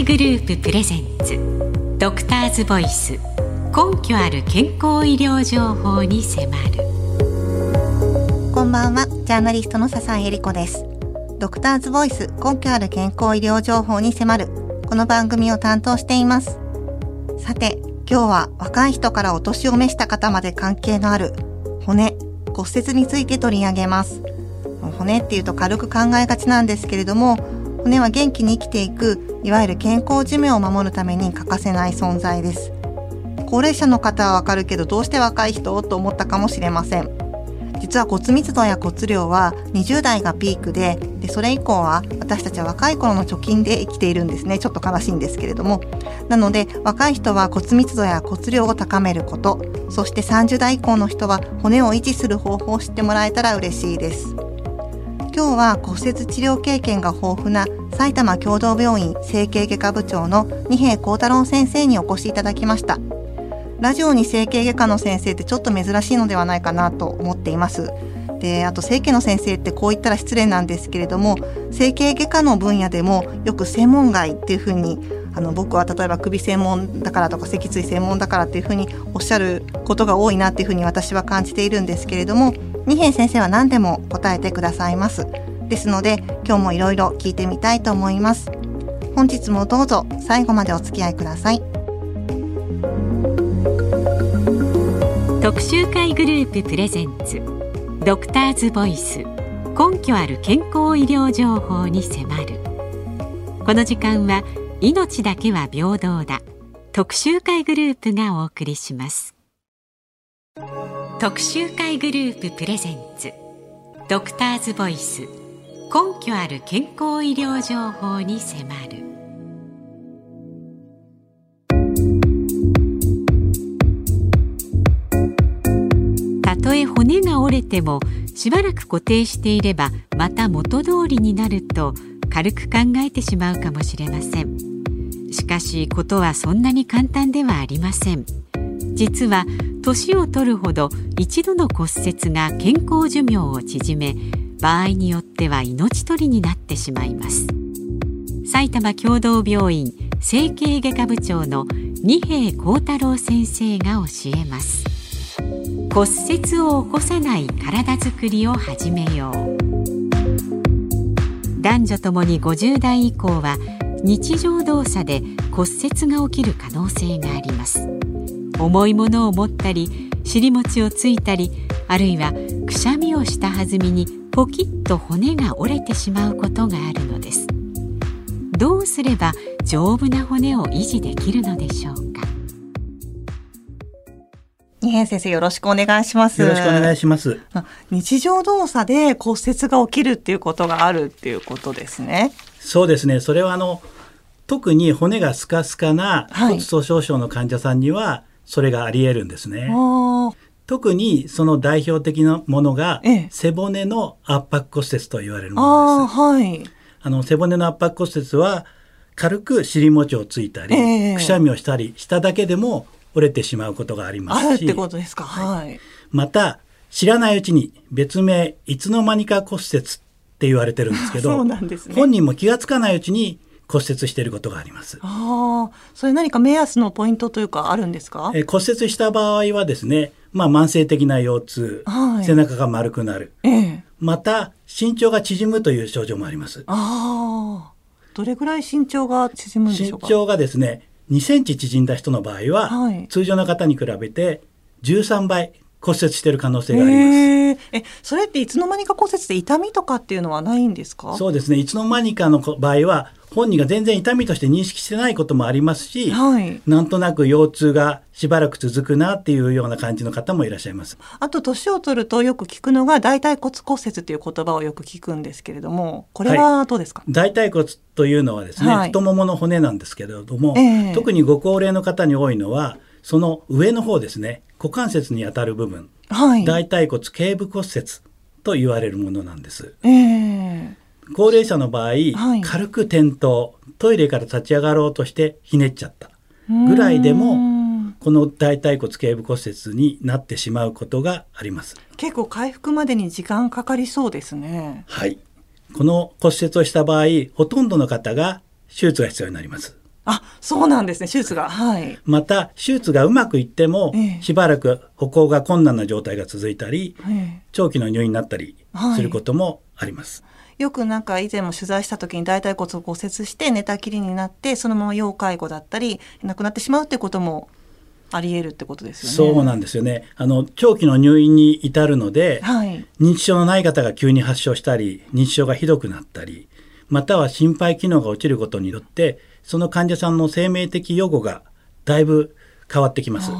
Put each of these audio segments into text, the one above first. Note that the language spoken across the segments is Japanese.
会グループプレゼンツ。ドクターズボイス。根拠ある健康医療情報に迫る。こんばんは。ジャーナリストの笹井恵理子です。ドクターズボイス。根拠ある健康医療情報に迫る。この番組を担当しています。さて今日は若い人からお年を召した方まで関係のある。骨。骨折について取り上げます。骨っていうと軽く考えがちなんですけれども骨は元気に生きていくいわゆる健康寿命を守るために欠かせない存在です。高齢者の方はわかるけどどうして若い人？と思ったかもしれません。実は骨密度や骨量は20代がピークででそれ以降は私たちは若い頃の貯金で生きているんですね。ちょっと悲しいんですけれども。なので若い人は骨密度や骨量を高めること。そして30代以降の人は骨を維持する方法を知ってもらえたら嬉しいです。今日は骨折治療経験が豊富な埼玉共同病院整形外科部長の二平幸太郎先生にお越しいただきました。ラジオに整形外科の先生ってちょっと珍しいのではないかなと思っています。であと整形の先生ってこう言ったら失礼なんですけれども整形外科の分野でもよく専門外っていうふうにあの僕は例えば首専門だからとか脊椎専門だからっていうふうにおっしゃることが多いなっていうふうに私は感じているんですけれども二平先生は何でも答えてくださいます。ですので今日もいろいろ聞いてみたいと思います。本日もどうぞ最後までお付き合いください。特集会グループプレゼンツドクターズボイス根拠ある健康医療情報に迫る。この時間は命だけは平等だ。特集会グループがお送りします。特集会グループプレゼンツ。ドクターズボイス。根拠ある健康医療情報に迫る。たとえ骨が折れてもしばらく固定していればまた元通りになると軽く考えてしまうかもしれません。しかしことはそんなに簡単ではありません。実は年を取るほど一度の骨折が健康寿命を縮め場合によっては命取りになってしまいます。埼玉共同病院整形外科部長の二平幸太郎先生が教えます。骨折を起こさない体づくりを始めよう。男女ともに50代以降は日常動作で骨折が起きる可能性があります。重いものを持ったり尻餅をついたりあるいはくしゃみをした弾みにポキッと骨が折れてしまうことがあるのです。どうすれば丈夫な骨を維持できるのでしょうか？二平先生よろしくお願いします。よろしくお願いします。日常動作で骨折が起きるっていうことがあるっていうことですね。そうですね。それはあの特に骨がスカスカな骨粗鬆症の患者さんにはそれがあり得るんですね、はい、特にその代表的なものが、ええ、背骨の圧迫骨折と言われるものです。はい、あの背骨の圧迫骨折は軽く尻餅をついたり、え、くしゃみをしたりしただけでも折れてしまうことがありますし、ってことですか？はい。また知らないうちに別名いつの間にか骨折って言われてるんですけど、ね、本人も気がつかないうちに骨折していることがあります。ああ、それ何か目安のポイントというかあるんですか？え骨折した場合はですね、まあ慢性的な腰痛、はい、背中が丸くなる、ええ、また身長が縮むという症状もあります。ああ、どれぐらい身長が縮むんでしょうか？身長がですね、2センチ縮んだ人の場合は、はい、通常の方に比べて13倍骨折している可能性があります。え、それっていつの間にか骨折で痛みとかっていうのはないんですか？そうですね。いつの間にかの場合は本人が全然痛みとして認識してないこともありますし、はい、なんとなく腰痛がしばらく続くなっていうような感じの方もいらっしゃいます。あと年を取るとよく聞くのが大腿骨骨折という言葉をよく聞くんですけれども、これはどうですか？はい、大腿骨というのはですね、はい、太ももの骨なんですけれども、えー、特にご高齢の方に多いのはその上の方ですね、股関節にあたる部分、はい、大腿骨頸部骨折と言われるものなんです。えー高齢者の場合、はい、軽く転倒トイレから立ち上がろうとしてひねっちゃった。ぐらいでもこの大腿骨頸部骨折になってしまうことがあります。結構回復までに時間かかりそうですね。はい。この骨折をした場合ほとんどの方が手術が必要になります。あ、そうなんですね。手術が。はい。また、手術がうまくいっても、しばらく歩行が困難な状態が続いたり、長期の入院になったりすることもあります。はいよくなんか以前も取材した時に大腿骨を骨折して寝たきりになってそのまま要介護だったり亡くなってしまうってこともあり得るってことですよね。そうなんですよね。あの長期の入院に至るので、はい、認知症のない方が急に発症したり、認知症がひどくなったり、または心肺機能が落ちることによって、その患者さんの生命的予後がだいぶ変わってきます。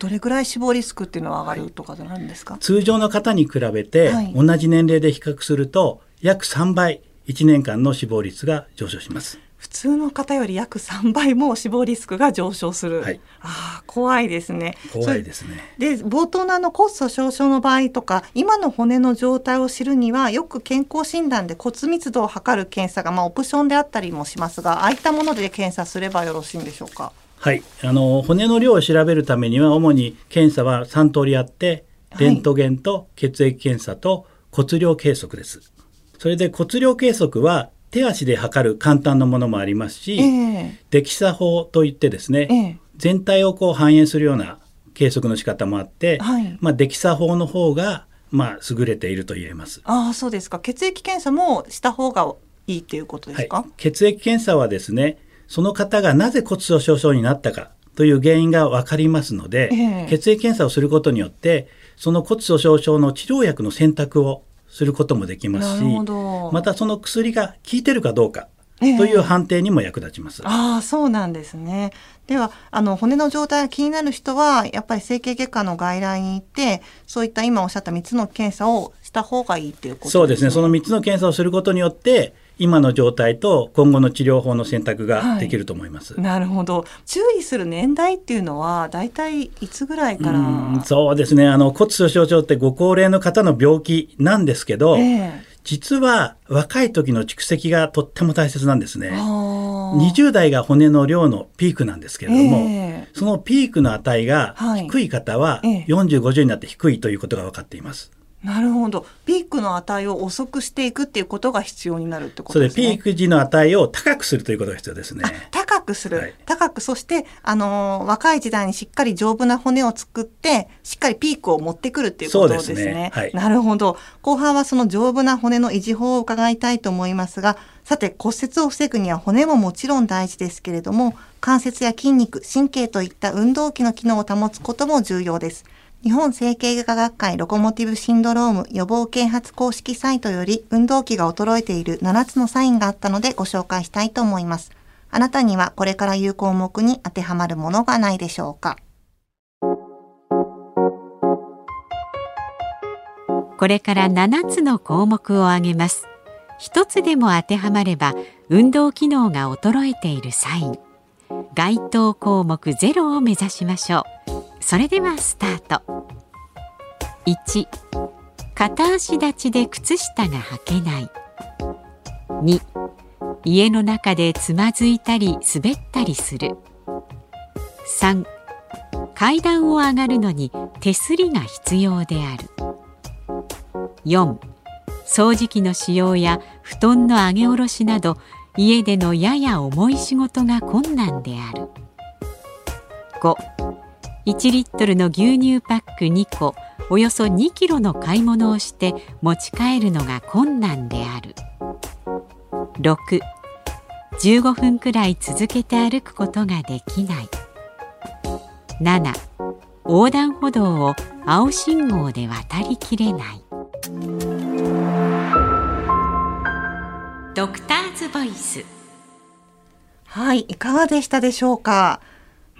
どれぐらい死亡リスクっていうのは上がるとかなんですか、はい、通常の方に比べて、同じ年齢で比較すると約3倍1年間の死亡率が上昇します。普通の方より約3倍も死亡リスクが上昇する。はい、ああ、怖いですね。怖いですね。で、冒頭のあの骨粗しょう症の場合とか、今の骨の状態を知るには、よく健康診断で骨密度を測る検査が、まあ、オプションであったりもしますが、ああいったもので検査すればよろしいんでしょうか？はい、あの骨の量を調べるためには、主に検査は3通りあって、レントゲンと血液検査と骨量計測です。それで骨量計測は手足で測る簡単なものもありますし、えー、デキサ法といってですね、えー、全体をこう反映するような計測の仕方もあって、はい、まあ、デキサ法の方がまあ優れていると言えます。ああそうですか。血液検査もした方がいいっていうことですか、はい、血液検査はですね、その方がなぜ骨粗しょう症になったかという原因が分かりますので、えー、血液検査をすることによってその骨粗しょう症の治療薬の選択をすることもできますしまたその薬が効いてるかどうかという判定にも役立ちます。えああそうなんですね。ではあの骨の状態が気になる人はやっぱり整形外科の外来に行ってそういった今おっしゃった3つの検査をした方がいいっていうことですね。そうですね。その3つの検査をすることによって今の状態と今後の治療法の選択ができると思います。はい、なるほど。注意する年代っていうのはだいたいいつぐらいから？そうですね。あの骨粗しょう症ってご高齢の方の病気なんですけど、えー、実は若い時の蓄積がとっても大切なんですね。20代が骨の量のピークなんですけれども、えー、そのピークの値が低い方は40、50になって低いということが分かっています。なるほど。ピークの値を遅くしていくっていうことが必要になるってことですね。それピーク時の値を高くするということが必要ですね。高くする。はい、高く、そして、あのー、若い時代にしっかり丈夫な骨を作って、しっかりピークを持ってくるっていうことですね。すねはい、なるほど。後半はその丈夫な骨の維持法を伺いたいと思いますが、さて骨折を防ぐには骨ももちろん大事ですけれども、関節や筋肉、神経といった運動器の機能を保つことも重要です。日本整形外科学会ロコモティブシンドローム予防啓発公式サイトより運動器が衰えている7つのサインがあったのでご紹介したいと思います。あなたにはこれから言う項目に当てはまるものがないでしょうか？これから7つの項目を挙げます。一つでも当てはまれば運動機能が衰えているサイン。該当項目0を目指しましょう。それではスタート。1片足立ちで靴下が履けない。2家の中でつまずいたり滑ったりする。3階段を上がるのに手すりが必要である。4掃除機の使用や布団の上げ下ろしなど家でのやや重い仕事が困難である。5 1リットルの牛乳パック2個およそ2キロの買い物をして持ち帰るのが困難である。6 15分くらい続けて歩くことができない。7横断歩道を青信号で渡りきれない。ドクターズボイス。はいいかがでしたでしょうか、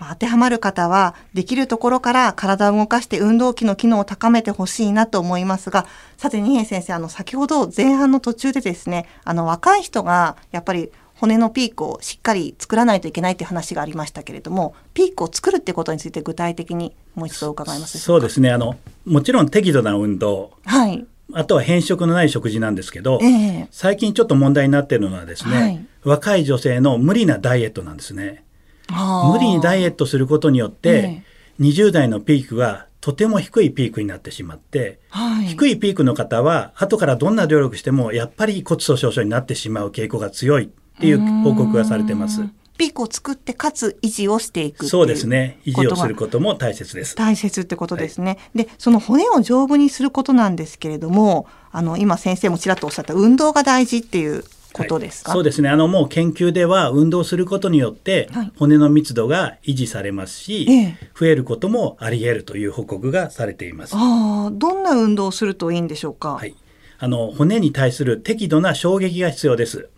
当てはまる方は、できるところから体を動かして運動器の機能を高めてほしいなと思いますが、さて、二平先生、あの、先ほど前半の途中でですね、あの、若い人が、やっぱり骨のピークをしっかり作らないといけないっていう話がありましたけれども、ピークを作るってことについて具体的にもう一度伺いますそうですね。あの、もちろん適度な運動。はい。あとは変色のない食事なんですけど、えー、最近ちょっと問題になっているのはですね、はい、若い女性の無理なダイエットなんですね。無理にダイエットすることによって、え20代のピークがとても低いピークになってしまって、はい、低いピークの方は後からどんな努力してもやっぱり骨粗しょう症になってしまう傾向が強いっていう報告がされてます。ピークを作ってかつ維持をしていくそうですね。維持をすることも大切です。大切ってことですね、はい、でその骨を丈夫にすることなんですけれどもあの今先生もちらっとおっしゃった運動が大事っていうことですか、はい、そうですね。あのもう研究では運動することによって骨の密度が維持されますし、はい、増えることもあり得るという報告がされています。あどんな運動をするといいんでしょうか、はい、あの骨に対する適度な衝撃が必要です。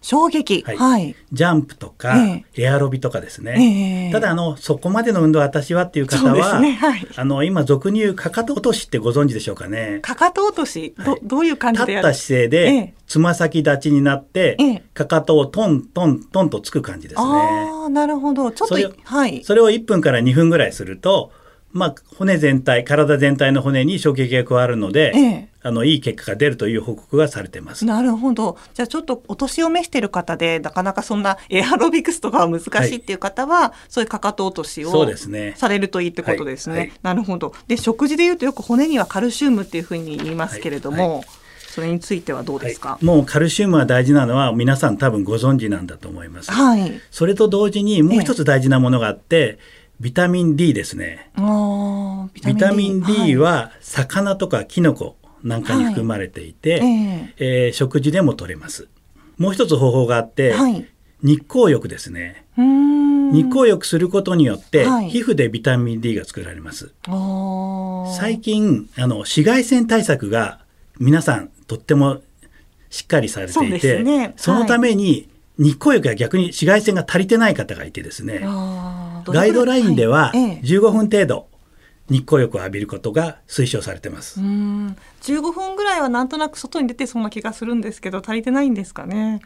衝撃、はい、はい、ジャンプとか、えー、エアロビとかですね、えー、ただあのそこまでの運動私はっていう方は、ね。はい、あの今俗に言うかかと落としってご存知でしょうかね。かかと落とし？ど,、どういう感じで立った姿勢でつま、先立ちになって、えー、かかとをトントントンとつく感じですね。あなるほど。ちょっとはい、それを1分から2分ぐらいするとまあ、骨全体体全体の骨に衝撃が加わるので、ええ、あのいい結果が出るという報告がされてます。なるほど。じゃあちょっとお年を召している方でなかなかそんなエアロビクスとかは難しいっていう方は、はい、そういうかかと落としをされるといいってことですね。はいはい、なるほど。で食事でいうとよく骨にはカルシウムっていうふうに言いますけれども。それについてはどうですか、もうカルシウムは大事なのは皆さん多分ご存知なんだと思います。はい、それと同時にもう一つ大事なものがあって、ビタミン D ですね。ビタミン D は魚とかキノコなんかに含まれていて、はい、ええー、食事でも取れます。もう一つ方法があって、はい、日光浴ですね。日光浴することによって、はい、皮膚でビタミン D が作られます。最近あの紫外線対策が皆さんとってもしっかりされていて、そ、ね,、のために日光浴は逆に紫外線が足りてない方がいてですね。ガイドラインでは15分程度日光浴を浴びることが推奨されてます。うん15分ぐらいはなんとなく外に出てそうな気がするんですけど足りてないんですかね？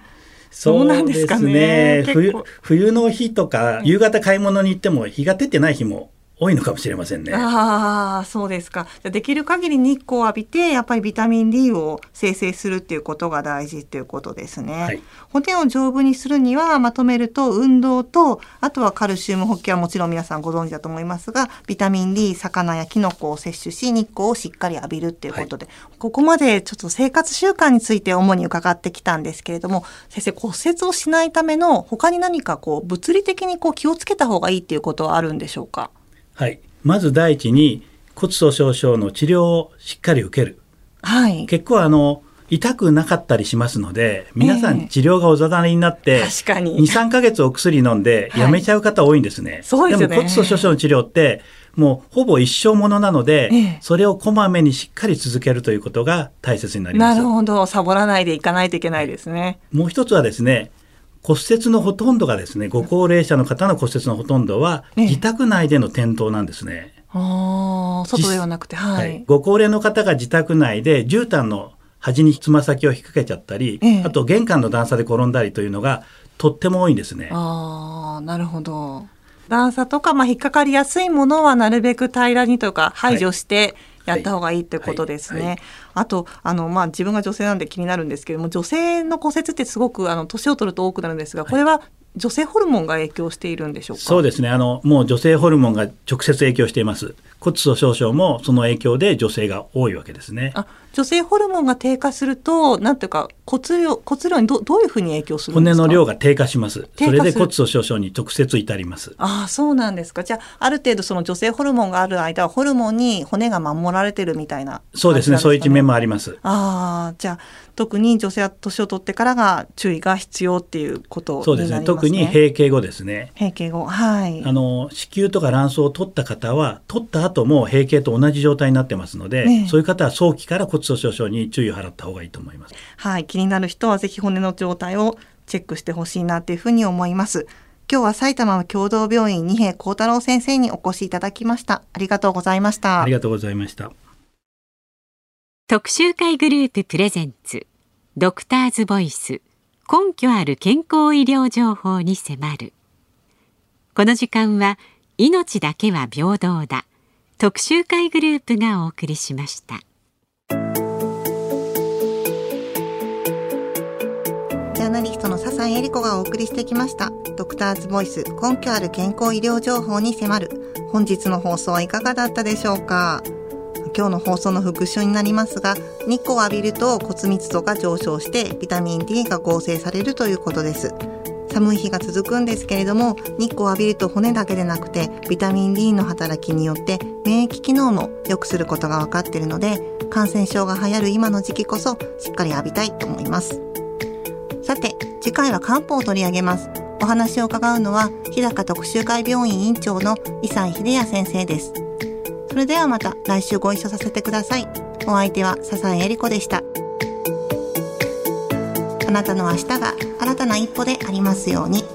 そうなんですかね？冬冬の日とか夕方買い物に行っても日が出てない日も多いのかもしれませんね。ああ、そうですか。できる限り日光を浴びて、やっぱりビタミン D を生成するっていうことが大事っていうことですね。はい、骨を丈夫にするには、まとめると運動と、あとはカルシウム補給はもちろん皆さんご存知だと思いますが、ビタミン D、魚やキノコを摂取し、日光をしっかり浴びるっていうことで、はい、ここまでちょっと生活習慣について主に伺ってきたんですけれども、先生骨折をしないための他に何かこう物理的にこう気をつけた方がいいっていうことはあるんでしょうか？はい、まず第一に骨粗しょう症の治療をしっかり受ける、はい、結構あの痛くなかったりしますので皆さん治療がおざなりになって、えー、23か月お薬飲んでやめちゃう方多いんですね。はい、でね。でも骨粗しょう症の治療ってもうほぼ一生ものなので、えー、それをこまめにしっかり続けるということが大切になります。なるほど。サボらないでいかないといけないですね。もう一つはですね骨折のほとんどがですねご高齢者の方の骨折のほとんどは自宅内での転倒なんですね。あ外ではなくて、はい、はい、ご高齢の方が自宅内で絨毯の端につま先を引っ掛けちゃったり、ええ、あと玄関の段差で転んだりというのがとっても多いんですね。あなるほど。段差とか、まあ、引っかかりやすいものはなるべく平らにとか排除して、はいやった方がいいってことですね。はい。はい、あとあの、まあ、自分が女性なんで気になるんですけれども女性の骨折ってすごくあの年を取ると多くなるんですがこれは女性ホルモンが影響しているんでしょうか？そうですね。あのもう女性ホルモンが直接影響しています骨粗しょう症もその影響で女性が多いわけですね。あ女性ホルモンが低下するとなんていうか骨量骨量にどどういうふうに影響するんですか？骨の量が低下します。それで骨粗しょう症に直接至ります。ああそうなんですか。じゃあある程度その女性ホルモンがある間はホルモンに骨が守られてるみたいな、ね、そうですね。そういう一面もあります。ああじゃあ特に女性は年を取ってからが注意が必要っていうことになりますね。そうですね。特に閉経後ですね。閉経後、はい。あの子宮とか卵巣を取った方は取った後も閉経と同じ状態になってますので、ね、そういう方は早期から骨粗しょう症に注意を払った方がいいと思います。はい、気になる人はぜひ骨の状態をチェックしてほしいなというふうに思います。今日は埼玉共同病院二平幸太郎先生にお越しいただきました。ありがとうございました。ありがとうございました。特集会グループプレゼンツドクターズボイス根拠ある健康医療情報に迫るこの時間は命だけは平等だ特集会グループがお送りしました。ジャーナリストの笹井恵理子がお送りしてきました。ドクターズボイス根拠ある健康医療情報に迫る。本日の放送はいかがだったでしょうか。今日の放送の復習になりますが日光を浴びると骨密度が上昇してビタミン D が合成されるということです。寒い日が続くんですけれども日光を浴びると骨だけでなくてビタミン D の働きによって免疫機能も良くすることが分かっているので感染症が流行る今の時期こそしっかり浴びたいと思います。さて次回は漢方を取り上げます。お話を伺うのは日高特集会病院院長の伊西秀也先生です。それではまた来週ご一緒させてください。お相手は笹井恵理子でした。なたの明日が新たな一歩でありますように。